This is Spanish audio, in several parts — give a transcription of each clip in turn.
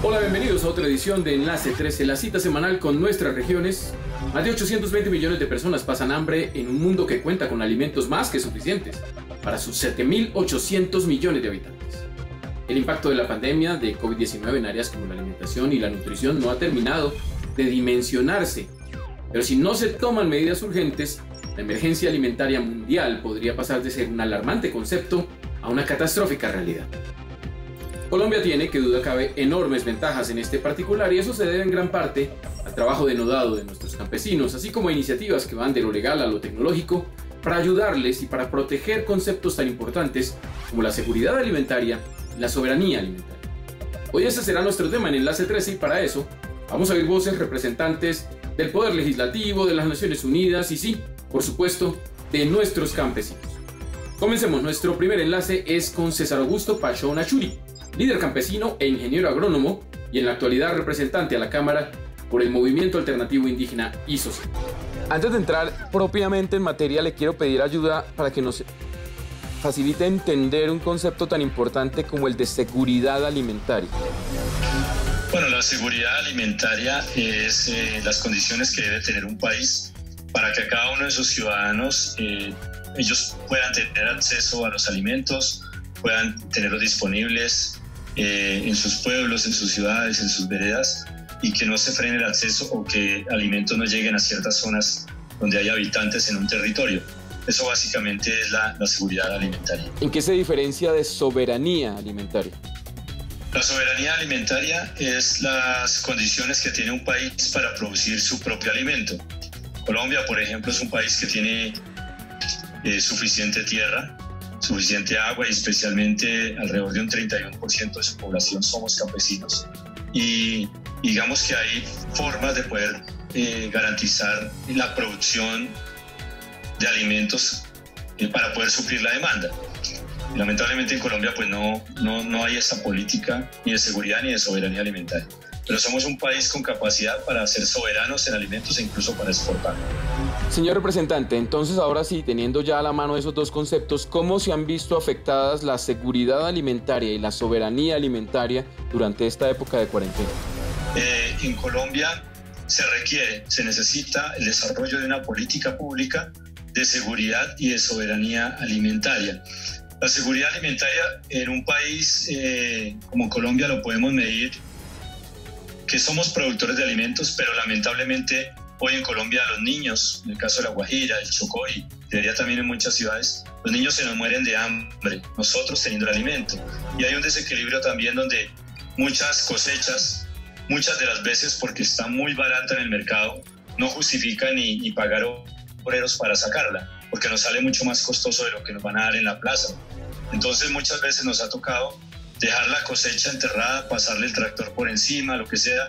Hola, bienvenidos a otra edición de Enlace 13, la cita semanal con nuestras regiones. Más de 820 millones de personas pasan hambre en un mundo que cuenta con alimentos más que suficientes para sus 7.800 millones de habitantes. El impacto de la pandemia de COVID-19 en áreas como la alimentación y la nutrición no ha terminado de dimensionarse, pero si no se toman medidas urgentes, la emergencia alimentaria mundial podría pasar de ser un alarmante concepto a una catastrófica realidad. Colombia tiene, que duda cabe, enormes ventajas en este particular y eso se debe en gran parte al trabajo denodado de nuestros campesinos, así como a iniciativas que van de lo legal a lo tecnológico para ayudarles y para proteger conceptos tan importantes como la seguridad alimentaria y la soberanía alimentaria. Hoy ese será nuestro tema en Enlace 13 y para eso vamos a oír voces representantes del Poder Legislativo, de las Naciones Unidas y sí, por supuesto, de nuestros campesinos. Comencemos, nuestro primer enlace es con César Augusto Pachón Achuri, líder campesino e ingeniero agrónomo y en la actualidad representante a la Cámara por el Movimiento Alternativo Indígena y. Antes de entrar propiamente en materia, le quiero pedir ayuda para que nos facilite entender un concepto tan importante como el de seguridad alimentaria. Bueno, la seguridad alimentaria es eh, las condiciones que debe tener un país para que cada uno de sus ciudadanos eh, ellos puedan tener acceso a los alimentos, puedan tenerlos disponibles eh, en sus pueblos, en sus ciudades, en sus veredas y que no se frene el acceso o que alimentos no lleguen a ciertas zonas donde hay habitantes en un territorio. Eso básicamente es la, la seguridad alimentaria. ¿En qué se diferencia de soberanía alimentaria? La soberanía alimentaria es las condiciones que tiene un país para producir su propio alimento. Colombia, por ejemplo, es un país que tiene eh, suficiente tierra, suficiente agua y especialmente alrededor de un 31% de su población somos campesinos. Y digamos que hay formas de poder eh, garantizar la producción de alimentos eh, para poder suplir la demanda. Lamentablemente en Colombia pues no, no, no hay esa política ni de seguridad ni de soberanía alimentaria pero somos un país con capacidad para ser soberanos en alimentos e incluso para exportar. Señor representante, entonces ahora sí, teniendo ya a la mano esos dos conceptos, ¿cómo se han visto afectadas la seguridad alimentaria y la soberanía alimentaria durante esta época de cuarentena? Eh, en Colombia se requiere, se necesita el desarrollo de una política pública de seguridad y de soberanía alimentaria. La seguridad alimentaria en un país eh, como Colombia lo podemos medir que somos productores de alimentos, pero lamentablemente hoy en Colombia los niños, en el caso de La Guajira, el Chocó y debería también en muchas ciudades, los niños se nos mueren de hambre, nosotros teniendo el alimento. Y hay un desequilibrio también donde muchas cosechas, muchas de las veces porque está muy barata en el mercado, no justifican ni, ni pagar obreros para sacarla, porque nos sale mucho más costoso de lo que nos van a dar en la plaza. Entonces muchas veces nos ha tocado dejar la cosecha enterrada, pasarle el tractor por encima, lo que sea,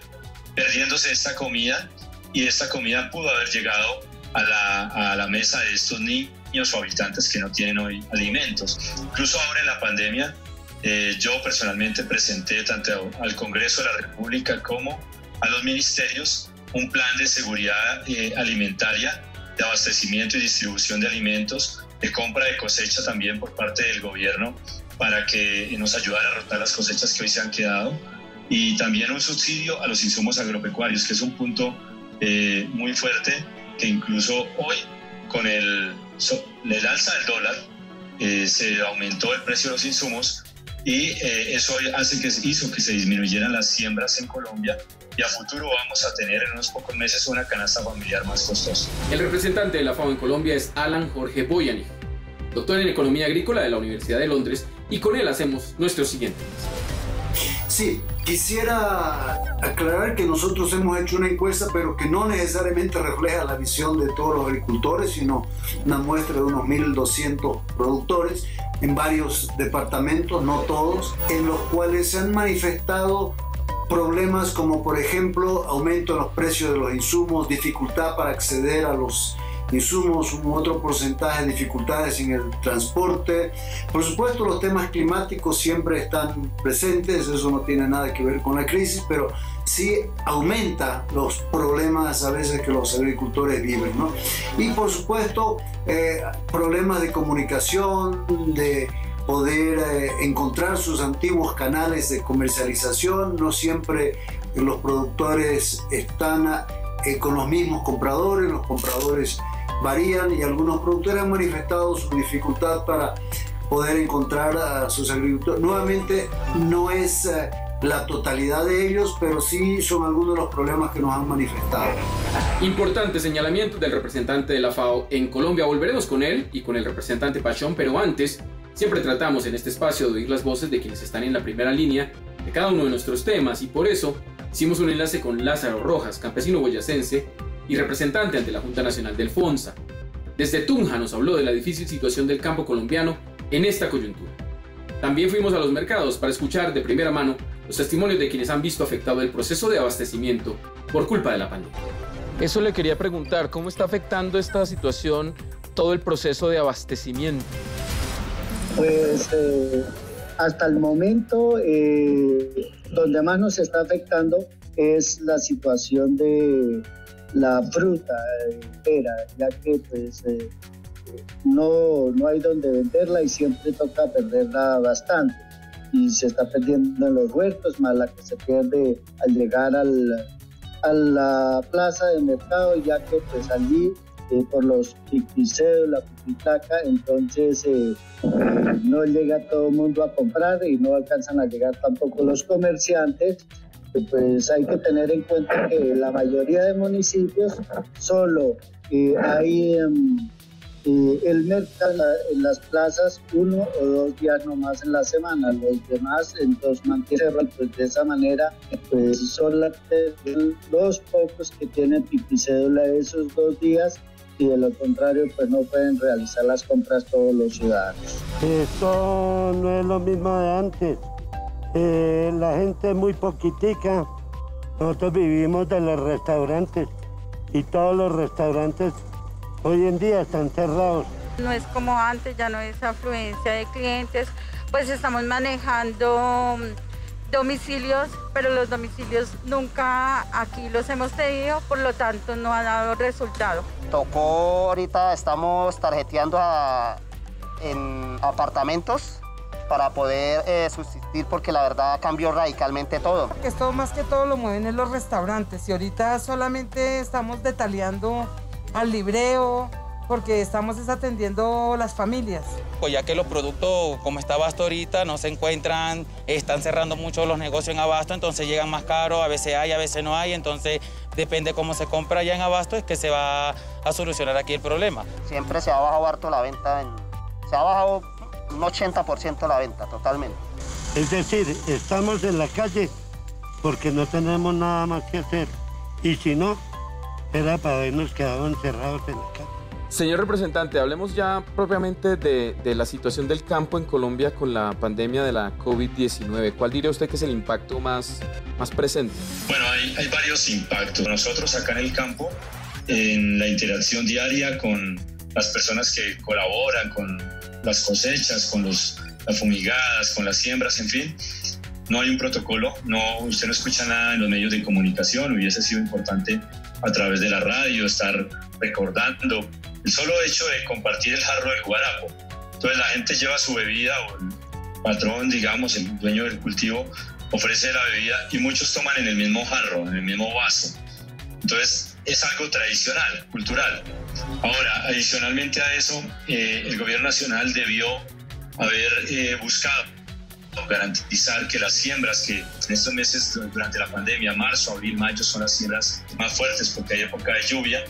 perdiéndose esta comida y esta comida pudo haber llegado a la, a la mesa de estos niños o habitantes que no tienen hoy alimentos. Incluso ahora en la pandemia, eh, yo personalmente presenté tanto al Congreso de la República como a los ministerios un plan de seguridad eh, alimentaria, de abastecimiento y distribución de alimentos, de compra de cosecha también por parte del gobierno para que nos ayudara a rotar las cosechas que hoy se han quedado. Y también un subsidio a los insumos agropecuarios, que es un punto eh, muy fuerte que incluso hoy con el, el alza del dólar eh, se aumentó el precio de los insumos y eh, eso hace que hizo que se disminuyeran las siembras en Colombia y a futuro vamos a tener en unos pocos meses una canasta familiar más costosa. El representante de la FAO en Colombia es Alan Jorge Boyani, doctor en Economía Agrícola de la Universidad de Londres y con él hacemos nuestro siguiente. Sí, quisiera aclarar que nosotros hemos hecho una encuesta, pero que no necesariamente refleja la visión de todos los agricultores, sino una muestra de unos 1.200 productores en varios departamentos, no todos, en los cuales se han manifestado problemas como por ejemplo aumento en los precios de los insumos, dificultad para acceder a los insumos, un otro porcentaje de dificultades en el transporte. Por supuesto, los temas climáticos siempre están presentes, eso no tiene nada que ver con la crisis, pero sí aumenta los problemas a veces que los agricultores viven. ¿no? Y por supuesto, eh, problemas de comunicación, de poder eh, encontrar sus antiguos canales de comercialización. No siempre los productores están eh, con los mismos compradores, los compradores varían y algunos productores han manifestado su dificultad para poder encontrar a sus agricultores. Nuevamente, no es eh, la totalidad de ellos, pero sí son algunos de los problemas que nos han manifestado. Importante señalamiento del representante de la FAO en Colombia. Volveremos con él y con el representante Pachón, pero antes Siempre tratamos en este espacio de oír las voces de quienes están en la primera línea de cada uno de nuestros temas y por eso hicimos un enlace con Lázaro Rojas, campesino boyacense y representante ante la Junta Nacional del FONSA. Desde Tunja nos habló de la difícil situación del campo colombiano en esta coyuntura. También fuimos a los mercados para escuchar de primera mano los testimonios de quienes han visto afectado el proceso de abastecimiento por culpa de la pandemia. Eso le quería preguntar, ¿cómo está afectando esta situación todo el proceso de abastecimiento? Pues eh, hasta el momento eh, donde más nos está afectando es la situación de la fruta entera, ya que pues eh, no, no hay donde venderla y siempre toca perderla bastante. Y se está perdiendo en los huertos, más la que se pierde al llegar al, a la plaza de mercado, ya que pues allí por los pipiceos, la entonces eh, no llega todo el mundo a comprar y no alcanzan a llegar tampoco los comerciantes. Pues hay que tener en cuenta que la mayoría de municipios solo eh, hay em, eh, el mercado en las plazas uno o dos días nomás en la semana, los demás entonces mantienen pues de esa manera pues son los pocos que tienen pipicédula esos dos días y de lo contrario pues no pueden realizar las compras todos los ciudadanos. Esto no es lo mismo de antes. Eh, la gente es muy poquitica. Nosotros vivimos de los restaurantes y todos los restaurantes hoy en día están cerrados. No es como antes, ya no es afluencia de clientes, pues estamos manejando domicilios, pero los domicilios nunca aquí los hemos tenido, por lo tanto no ha dado resultado. Tocó ahorita, estamos tarjeteando en apartamentos para poder eh, subsistir porque la verdad cambió radicalmente todo. Esto más que todo lo mueven en los restaurantes y ahorita solamente estamos detallando al libreo, porque estamos desatendiendo las familias. Pues ya que los productos, como está Abasto ahorita, no se encuentran, están cerrando mucho los negocios en Abasto, entonces llegan más caros, a veces hay, a veces no hay, entonces depende cómo se compra ya en Abasto, es que se va a solucionar aquí el problema. Siempre se ha bajado harto la venta, se ha bajado un 80% la venta, totalmente. Es decir, estamos en la calle porque no tenemos nada más que hacer, y si no, era para habernos quedado encerrados en la calle. Señor representante, hablemos ya propiamente de, la situación del campo en Colombia con la pandemia de la COVID-19. ¿Cuál diría usted que es el impacto más, más presente? Bueno, hay, hay varios impactos. Nosotros acá en el campo, en la interacción diaria con las personas que colaboran con las cosechas, con los, las fumigadas, con las siembras, en fin, no hay un protocolo, no, usted no escucha nada en los medios de comunicación, hubiese sido importante a través de la radio estar recordando el solo hecho de compartir el jarro del guarapo. Entonces la gente lleva su bebida o el patrón, digamos, el dueño del cultivo, ofrece la bebida y muchos toman en el mismo jarro, en el mismo vaso. Entonces es algo tradicional, cultural. Ahora, adicionalmente a eso, eh, el gobierno nacional debió haber eh, buscado garantizar que las siembras que en estos meses durante la pandemia, marzo, abril, mayo, son las siembras más fuertes porque hay época de lluvia,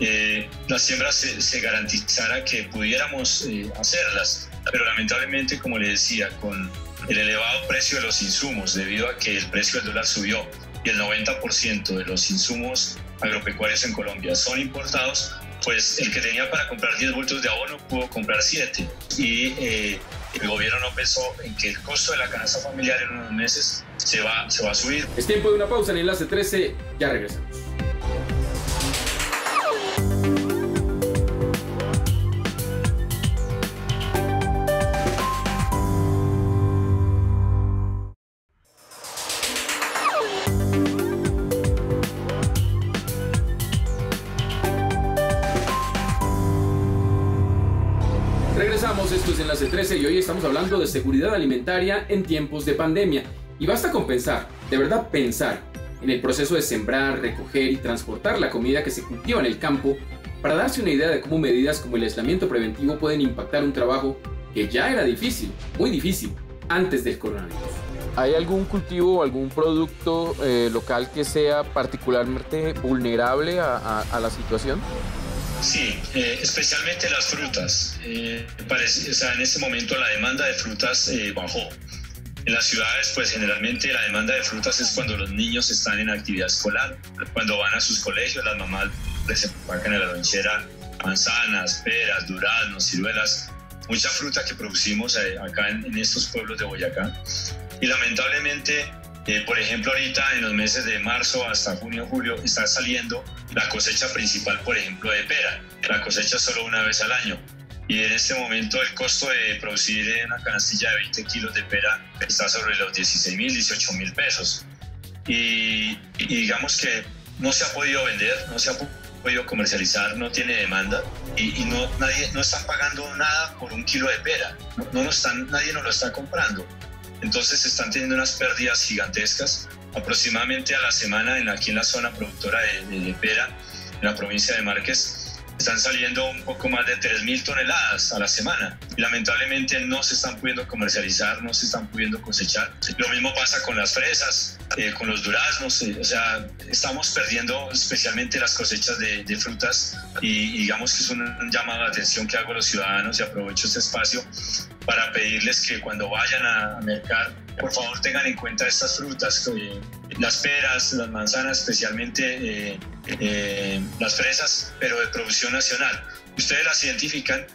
eh, las siembras se, garantizara que pudiéramos eh, hacerlas. Pero lamentablemente, como le decía, con el elevado precio de los insumos, debido a que el precio del dólar subió y el 90% de los insumos agropecuarios en Colombia son importados, pues el que tenía para comprar 10 bultos de abono pudo comprar 7. Y eh, el gobierno no pensó en que el costo de la canasta familiar en unos meses se va, se va a subir. Es tiempo de una pausa en enlace 13, ya regresamos. 13 y hoy estamos hablando de seguridad alimentaria en tiempos de pandemia. Y basta con pensar, de verdad pensar, en el proceso de sembrar, recoger y transportar la comida que se cultiva en el campo para darse una idea de cómo medidas como el aislamiento preventivo pueden impactar un trabajo que ya era difícil, muy difícil, antes del coronavirus. ¿Hay algún cultivo o algún producto eh, local que sea particularmente vulnerable a la situación? Sí, eh, especialmente las frutas. Eh, parece, o sea, en ese momento la demanda de frutas eh, bajó. En las ciudades, pues generalmente la demanda de frutas es cuando los niños están en actividad escolar, cuando van a sus colegios, las mamás les empacan en la lonchera manzanas, peras, duraznos, ciruelas, mucha fruta que producimos acá en, en estos pueblos de Boyacá. Y lamentablemente eh, por ejemplo, ahorita en los meses de marzo hasta junio, julio está saliendo la cosecha principal, por ejemplo, de pera. La cosecha solo una vez al año. Y en este momento el costo de producir una canastilla de 20 kilos de pera está sobre los 16 mil, 18 mil pesos. Y, digamos que no se ha podido vender, no se ha podido comercializar, no tiene demanda y, no, nadie, no están pagando nada por un kilo de pera. No, no están, nadie nos lo está comprando. Entonces están teniendo unas pérdidas gigantescas. Aproximadamente a la semana en, aquí en la zona productora de, pera, en la provincia de Márquez, están saliendo un poco más de 3.000 toneladas a la semana. Y lamentablemente no se están pudiendo comercializar, no se están pudiendo cosechar. Lo mismo pasa con las fresas, eh, con los duraznos. Eh, o sea, estamos perdiendo especialmente las cosechas de, frutas y, digamos que es un, llamado de atención que hago a los ciudadanos y aprovecho este espacio para pedirles que cuando vayan a, mercar, por favor tengan en cuenta estas frutas, las peras, las manzanas, especialmente eh, eh, las fresas, pero de producción nacional. Ustedes las identifican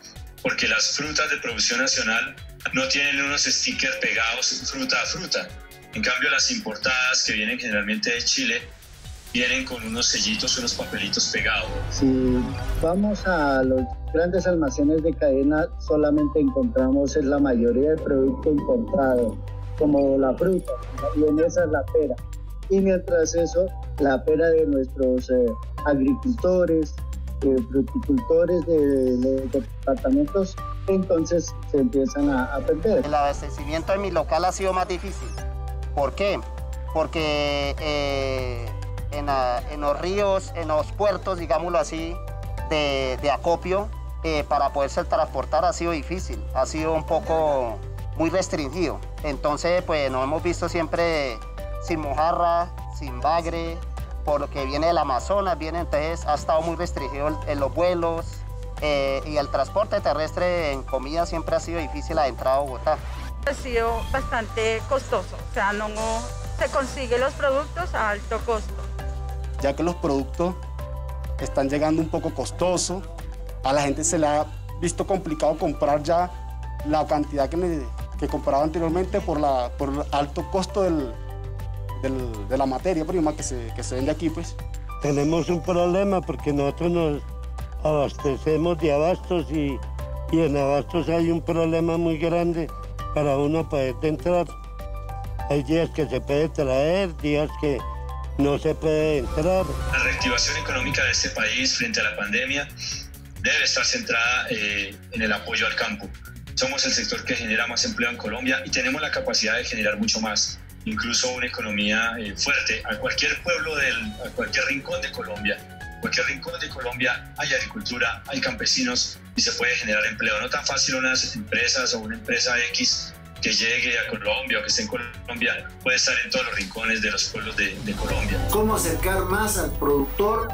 porque las frutas de producción nacional no tienen unos stickers pegados fruta a fruta. En cambio, las importadas que vienen generalmente de Chile vienen con unos sellitos, unos papelitos pegados. Si vamos a los grandes almacenes de cadena, solamente encontramos en la mayoría del producto importado, como la fruta, y en esa la pera. Y mientras eso, la pera de nuestros eh, agricultores, eh, de, los departamentos, entonces se empiezan a, perder. El abastecimiento en mi local ha sido más difícil. ¿Por qué? Porque eh, en, los ríos, en los puertos, digámoslo así, de, acopio, eh, para poderse transportar ha sido difícil, ha sido un poco muy restringido. Entonces, pues nos hemos visto siempre sin mojarra, sin bagre, por lo que viene del Amazonas, viene, entonces ha estado muy restringido en los vuelos eh, y el transporte terrestre en comida siempre ha sido difícil la entrada a Bogotá. Ha sido bastante costoso, o sea, no se consigue los productos a alto costo ya que los productos están llegando un poco costosos, a la gente se le ha visto complicado comprar ya la cantidad que, que compraba anteriormente por, la, por el alto costo del, de la materia prima que se, que se vende aquí. Pues. Tenemos un problema porque nosotros nos abastecemos de abastos y, y en abastos hay un problema muy grande para uno poder entrar. Hay días que se puede traer, días que no se puede entrar. La reactivación económica de este país frente a la pandemia debe estar centrada eh, en el apoyo al campo. Somos el sector que genera más empleo en Colombia y tenemos la capacidad de generar mucho más, incluso una economía eh, fuerte a cualquier pueblo, del, a cualquier rincón de Colombia. cualquier rincón de Colombia hay agricultura, hay campesinos y se puede generar empleo. No tan fácil unas empresas o una empresa X que llegue a Colombia o que esté en Colombia puede estar en todos los rincones de los pueblos de, Colombia. ¿Cómo acercar más al productor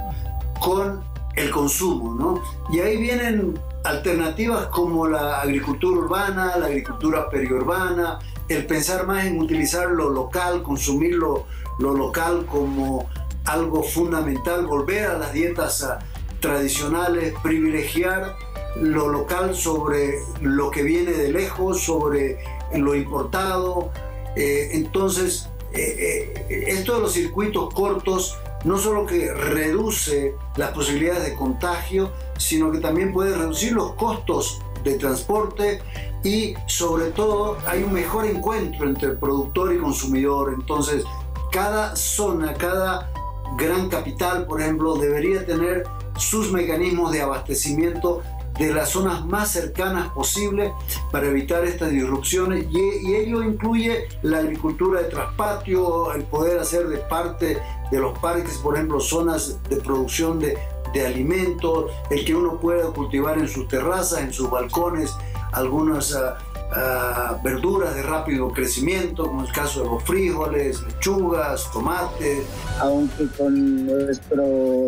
con el consumo? ¿no? Y ahí vienen alternativas como la agricultura urbana, la agricultura periurbana, el pensar más en utilizar lo local, consumir lo, local como algo fundamental, volver a las dietas ah, tradicionales, privilegiar lo local sobre lo que viene de lejos, sobre lo importado. Eh, entonces, eh, eh, esto de los circuitos cortos no solo que reduce las posibilidades de contagio, sino que también puede reducir los costos de transporte y sobre todo hay un mejor encuentro entre productor y consumidor. Entonces, cada zona, cada gran capital, por ejemplo, debería tener sus mecanismos de abastecimiento de las zonas más cercanas posible para evitar estas disrupciones y, ello incluye la agricultura de traspatio, el poder hacer de parte de los parques, por ejemplo, zonas de producción de, de alimentos, el que uno pueda cultivar en sus terrazas, en sus balcones, algunas ah, ah, verduras de rápido crecimiento, como el caso de los frijoles, lechugas, tomates. Aunque con nuestro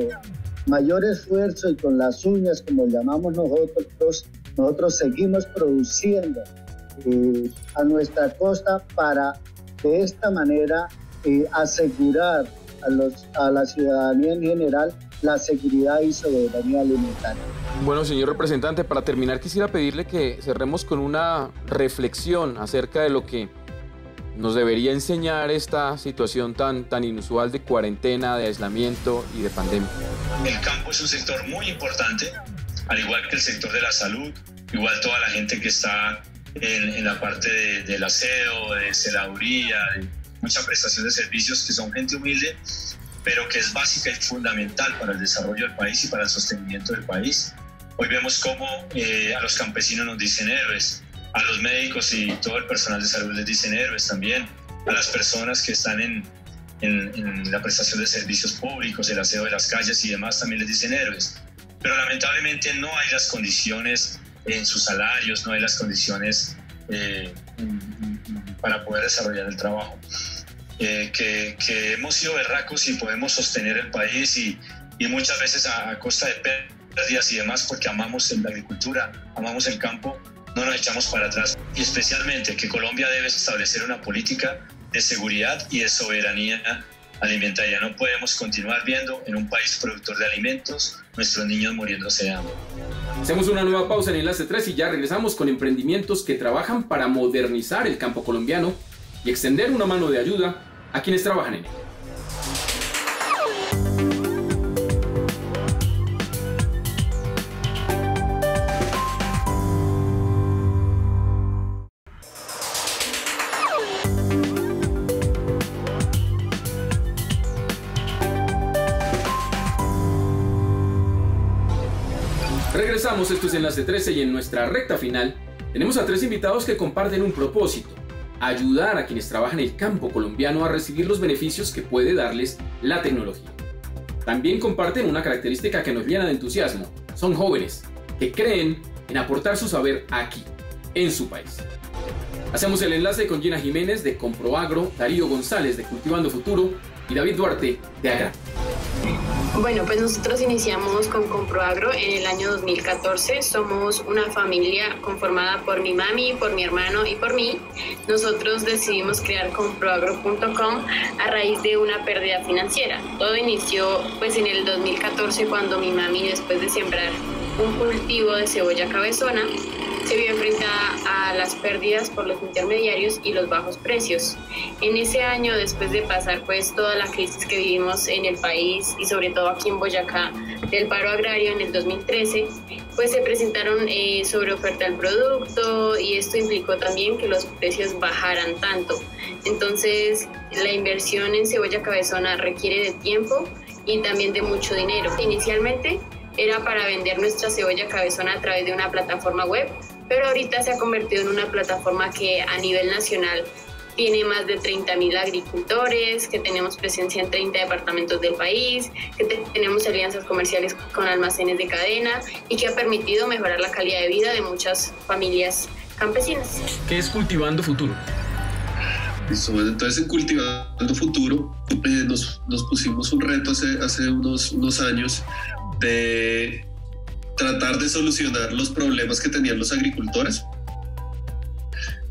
mayor esfuerzo y con las uñas, como llamamos nosotros, nosotros seguimos produciendo eh, a nuestra costa para de esta manera eh, asegurar a, los, a la ciudadanía en general la seguridad y soberanía alimentaria. Bueno, señor representante, para terminar quisiera pedirle que cerremos con una reflexión acerca de lo que nos debería enseñar esta situación tan, tan inusual de cuarentena, de aislamiento y de pandemia. El campo es un sector muy importante, al igual que el sector de la salud, igual toda la gente que está en, la parte del aseo, de celaduría, de mucha prestación de servicios, que son gente humilde, pero que es básica y fundamental para el desarrollo del país y para el sostenimiento del país. Hoy vemos cómo eh, a los campesinos nos dicen héroes, a los médicos y todo el personal de salud les dicen héroes también, a las personas que están en, en, la prestación de servicios públicos, el aseo de las calles y demás también les dicen héroes. Pero lamentablemente no hay las condiciones en sus salarios, no hay las condiciones eh, para poder desarrollar el trabajo. Eh, que, que, hemos sido berracos y podemos sostener el país y, y muchas veces a, a, costa de pérdidas y demás porque amamos la agricultura, amamos el campo, no nos echamos para atrás. Y especialmente que Colombia debe establecer una política de seguridad y de soberanía alimentaria. No podemos continuar viendo en un país productor de alimentos nuestros niños muriéndose de hambre. Hacemos una nueva pausa en Enlace 3 y ya regresamos con emprendimientos que trabajan para modernizar el campo colombiano y extender una mano de ayuda a quienes trabajan en él. Regresamos, esto es Enlace 13 y en nuestra recta final tenemos a tres invitados que comparten un propósito, ayudar a quienes trabajan en el campo colombiano a recibir los beneficios que puede darles la tecnología. También comparten una característica que nos llena de entusiasmo. Son jóvenes que creen en aportar su saber aquí, en su país. Hacemos el enlace con Gina Jiménez de Comproagro, Darío González de Cultivando Futuro y David Duarte de Agra. Bueno, pues nosotros iniciamos con Comproagro en el año 2014. Somos una familia conformada por mi mami, por mi hermano y por mí. Nosotros decidimos crear comproagro.com a raíz de una pérdida financiera. Todo inició pues en el 2014 cuando mi mami después de sembrar un cultivo de cebolla cabezona se vio enfrentada a las pérdidas por los intermediarios y los bajos precios. En ese año, después de pasar pues toda la crisis que vivimos en el país y sobre todo aquí en Boyacá del paro agrario en el 2013, pues se presentaron eh, sobre oferta del producto y esto implicó también que los precios bajaran tanto. Entonces, la inversión en cebolla cabezona requiere de tiempo y también de mucho dinero. Inicialmente era para vender nuestra cebolla cabezona a través de una plataforma web, pero ahorita se ha convertido en una plataforma que a nivel nacional tiene más de 30.000 agricultores, que tenemos presencia en 30 departamentos del país, que tenemos alianzas comerciales con almacenes de cadena y que ha permitido mejorar la calidad de vida de muchas familias campesinas. ¿Qué es Cultivando Futuro? Entonces en Cultivando Futuro eh, nos, nos, pusimos un reto hace, hace unos, unos años de tratar de solucionar los problemas que tenían los agricultores.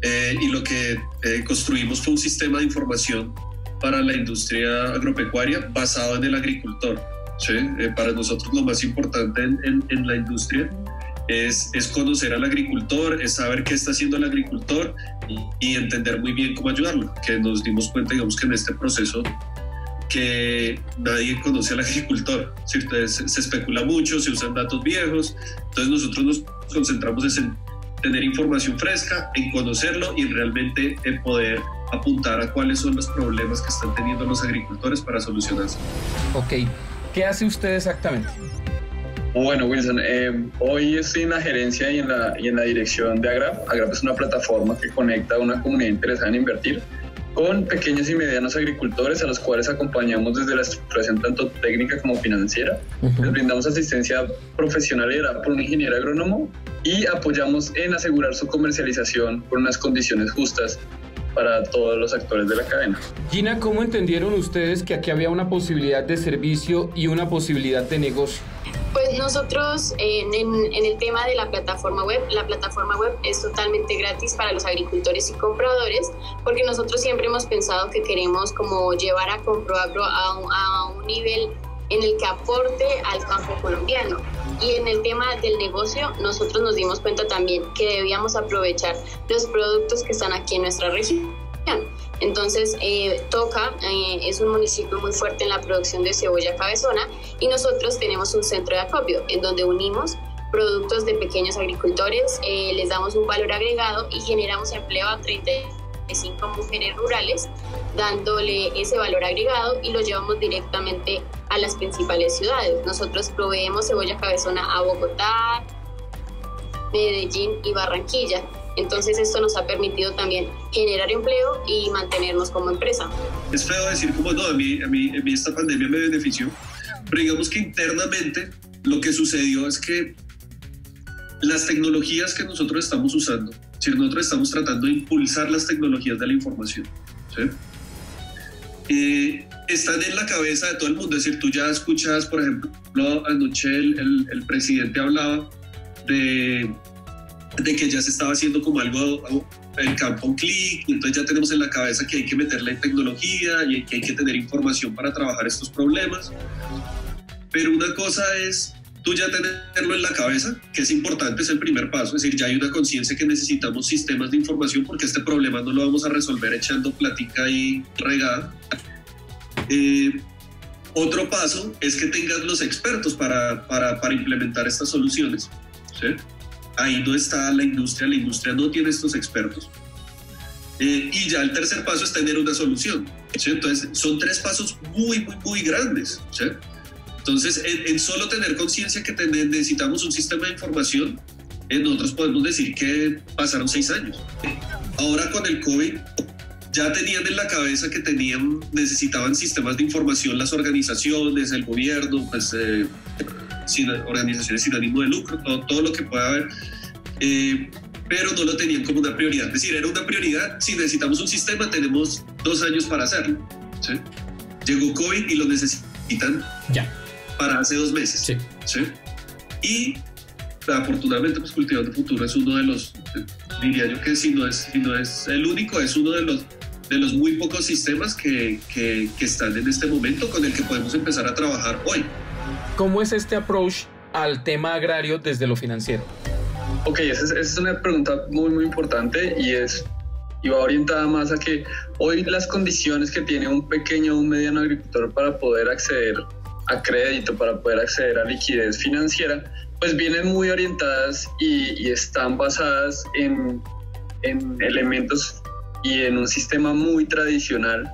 Eh, y lo que eh, construimos fue un sistema de información para la industria agropecuaria basado en el agricultor. Eh, para nosotros lo más importante en, en, la industria es, es, conocer al agricultor, es saber qué está haciendo el agricultor y, y, entender muy bien cómo ayudarlo, que nos dimos cuenta, digamos, que en este proceso que nadie conoce al agricultor, ¿cierto? Se, se, especula mucho, se usan datos viejos, entonces nosotros nos concentramos en tener información fresca, en conocerlo y realmente en poder apuntar a cuáles son los problemas que están teniendo los agricultores para solucionarse. Ok, ¿qué hace usted exactamente? Bueno, Wilson, eh, hoy estoy en la gerencia y en la, y en la dirección de Agrap. Agrap es una plataforma que conecta a una comunidad interesada en invertir con pequeños y medianos agricultores a los cuales acompañamos desde la estructuración tanto técnica como financiera. Les brindamos asistencia profesional liderada por un ingeniero agrónomo y apoyamos en asegurar su comercialización con unas condiciones justas para todos los actores de la cadena. Gina, ¿cómo entendieron ustedes que aquí había una posibilidad de servicio y una posibilidad de negocio? Pues nosotros en, el tema de la plataforma web, la plataforma web es totalmente gratis para los agricultores y compradores, porque nosotros siempre hemos pensado que queremos como llevar a Comproagro a a un nivel en el que aporte al campo colombiano. Y en el tema del negocio, nosotros nos dimos cuenta también que debíamos aprovechar los productos que están aquí en nuestra región entonces, eh, Toca eh, es un municipio muy fuerte en la producción de cebolla cabezona y nosotros tenemos un centro de acopio en donde unimos productos de pequeños agricultores, eh, les damos un valor agregado y generamos empleo a 35 mujeres rurales, dándole ese valor agregado y lo llevamos directamente a las principales ciudades. Nosotros proveemos cebolla cabezona a Bogotá, Medellín y Barranquilla entonces esto nos ha permitido también generar empleo y mantenernos como empresa. Es feo decir como no, a mí, a mí, a mí esta pandemia me benefició, pero digamos que internamente lo que sucedió es que las tecnologías que nosotros estamos usando, si nosotros estamos tratando de impulsar las tecnologías de la información, eh, están en la cabeza de todo el mundo. Es decir, tú ya escuchas, por ejemplo, anoche el, el presidente hablaba de de que ya se estaba haciendo como algo el campo clic, entonces ya tenemos en la cabeza que hay que meterle tecnología y que hay que tener información para trabajar estos problemas. Pero una cosa es tú ya tenerlo en la cabeza, que es importante, es el primer paso, es decir, ya hay una conciencia que necesitamos sistemas de información porque este problema no lo vamos a resolver echando platica y regada. Eh, otro paso es que tengas los expertos para, para, para implementar estas soluciones. ¿sí? Ahí no está la industria, la industria no tiene estos expertos. Eh, y ya el tercer paso es tener una solución. Entonces, son tres pasos muy, muy, muy grandes. Entonces, en, solo tener conciencia que necesitamos un sistema de información, eh, nosotros podemos decir que pasaron seis años. Ahora con el COVID, ya tenían en la cabeza que tenían, necesitaban sistemas de información las organizaciones, el gobierno, pues eh, sin, organizaciones sin ánimo de lucro, todo, todo lo que pueda haber, eh, pero no lo tenían como una prioridad. Es decir, era una prioridad, si necesitamos un sistema, tenemos dos años para hacerlo. Llegó COVID y lo necesitan ya. para hace dos meses. Sí. Y afortunadamente, pues Cultivando Futuro es uno de los, diría yo que si no es, si no es el único, es uno de los de los muy pocos sistemas que, que, que están en este momento con el que podemos empezar a trabajar hoy. ¿Cómo es este approach al tema agrario desde lo financiero? Ok, esa es, una pregunta muy, muy importante y es y va orientada más a que hoy las condiciones que tiene un pequeño o un mediano agricultor para poder acceder a crédito, para poder acceder a liquidez financiera, pues vienen muy orientadas y, están basadas en, en elementos y en un sistema muy tradicional,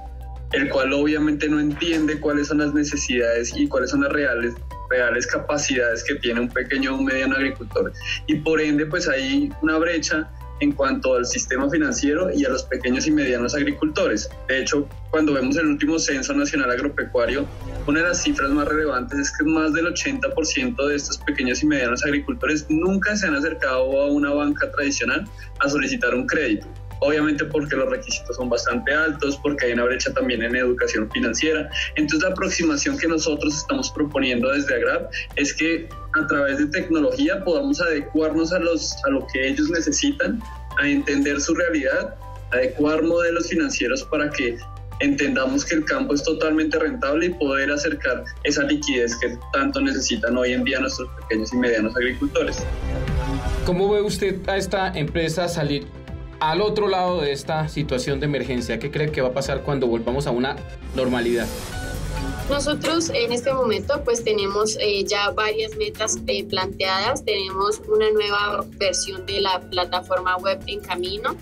el cual obviamente no entiende cuáles son las necesidades y cuáles son las reales reales capacidades que tiene un pequeño o un mediano agricultor. Y por ende, pues hay una brecha en cuanto al sistema financiero y a los pequeños y medianos agricultores. De hecho, cuando vemos el último Censo Nacional Agropecuario, una de las cifras más relevantes es que más del 80% de estos pequeños y medianos agricultores nunca se han acercado a una banca tradicional a solicitar un crédito obviamente porque los requisitos son bastante altos, porque hay una brecha también en educación financiera. Entonces la aproximación que nosotros estamos proponiendo desde Agrap es que a través de tecnología podamos adecuarnos a, los, a lo que ellos necesitan, a entender su realidad, adecuar modelos financieros para que entendamos que el campo es totalmente rentable y poder acercar esa liquidez que tanto necesitan hoy en día nuestros pequeños y medianos agricultores. ¿Cómo ve usted a esta empresa salir al otro lado de esta situación de emergencia? ¿Qué cree que va a pasar cuando volvamos a una normalidad? Nosotros en este momento pues tenemos eh, ya varias metas eh, planteadas, tenemos una nueva versión de la plataforma web en camino,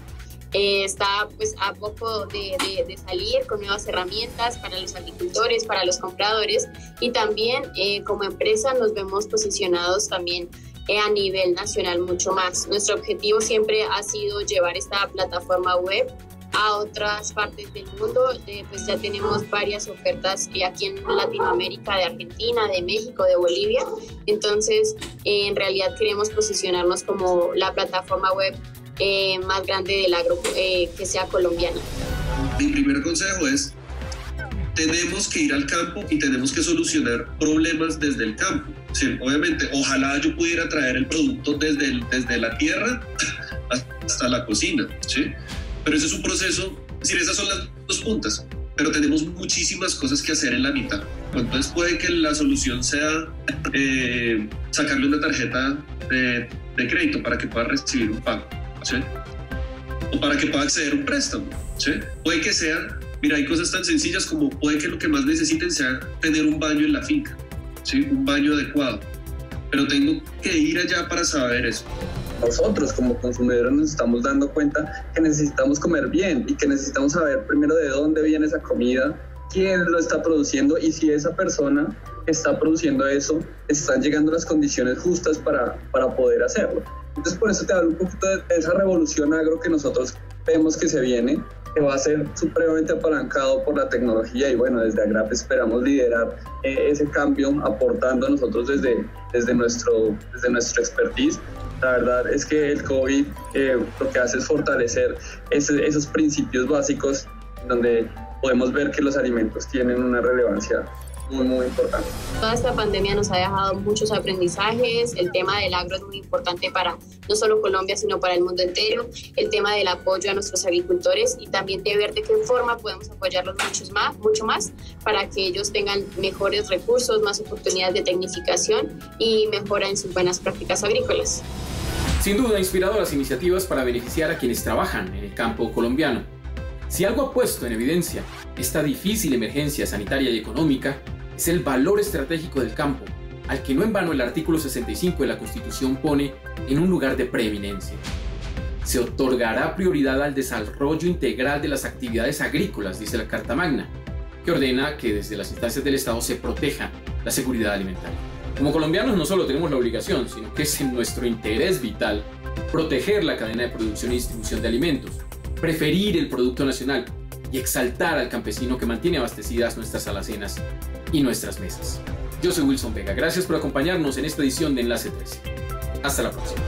eh, está pues a poco de, de, salir con nuevas herramientas para los agricultores, para los compradores y también eh, como empresa nos vemos posicionados también a nivel nacional mucho más. Nuestro objetivo siempre ha sido llevar esta plataforma web a otras partes del mundo. pues ya tenemos varias ofertas aquí en Latinoamérica, de Argentina, de México, de Bolivia. Entonces, en realidad queremos posicionarnos como la plataforma web eh, más grande del agro eh, que sea colombiana. Mi primer consejo es, tenemos que ir al campo y tenemos que solucionar problemas desde el campo. obviamente, ojalá yo pudiera traer el producto desde, desde la tierra hasta la cocina, ¿sí? pero ese es un proceso, es decir, esas son las dos puntas, pero tenemos muchísimas cosas que hacer en la mitad. Entonces puede que la solución sea eh, sacarle una tarjeta de, de crédito para que pueda recibir un pago o para que pueda acceder a un préstamo. ¿sí? Puede que sea, mira, hay cosas tan sencillas como puede que lo que más necesiten sea tener un baño en la finca, ¿sí? un baño adecuado. Pero tengo que ir allá para saber eso. Nosotros como consumidores nos estamos dando cuenta que necesitamos comer bien y que necesitamos saber primero de dónde viene esa comida, quién lo está produciendo y si esa persona está produciendo eso están llegando las condiciones justas para, para poder hacerlo. Entonces por eso te hablo un poquito de esa revolución agro que nosotros vemos que se viene, que va a ser supremamente apalancado por la tecnología y bueno, desde Agrap esperamos liderar eh, ese cambio aportando a nosotros desde, desde, nuestro, desde nuestro expertise. La verdad es que el COVID eh, lo que hace es fortalecer esos principios básicos donde podemos ver que los alimentos tienen una relevancia muy, muy importante. Toda esta pandemia nos ha dejado muchos aprendizajes. El tema del agro es muy importante para no solo Colombia, sino para el mundo entero. El tema del apoyo a nuestros agricultores y también de ver de qué forma podemos apoyarlos mucho más, mucho más para que ellos tengan mejores recursos, más oportunidades de tecnificación y mejora en sus buenas prácticas agrícolas. Sin duda, inspirado las iniciativas para beneficiar a quienes trabajan en el campo colombiano. Si algo ha puesto en evidencia esta difícil emergencia sanitaria y económica, es el valor estratégico del campo, al que no en vano el artículo 65 de la Constitución pone en un lugar de preeminencia. Se otorgará prioridad al desarrollo integral de las actividades agrícolas, dice la Carta Magna, que ordena que desde las instancias del Estado se proteja la seguridad alimentaria. Como colombianos no solo tenemos la obligación, sino que es en nuestro interés vital proteger la cadena de producción y distribución de alimentos, preferir el producto nacional y exaltar al campesino que mantiene abastecidas nuestras alacenas y nuestras mesas. Yo soy Wilson Vega, gracias por acompañarnos en esta edición de Enlace 13. Hasta la próxima.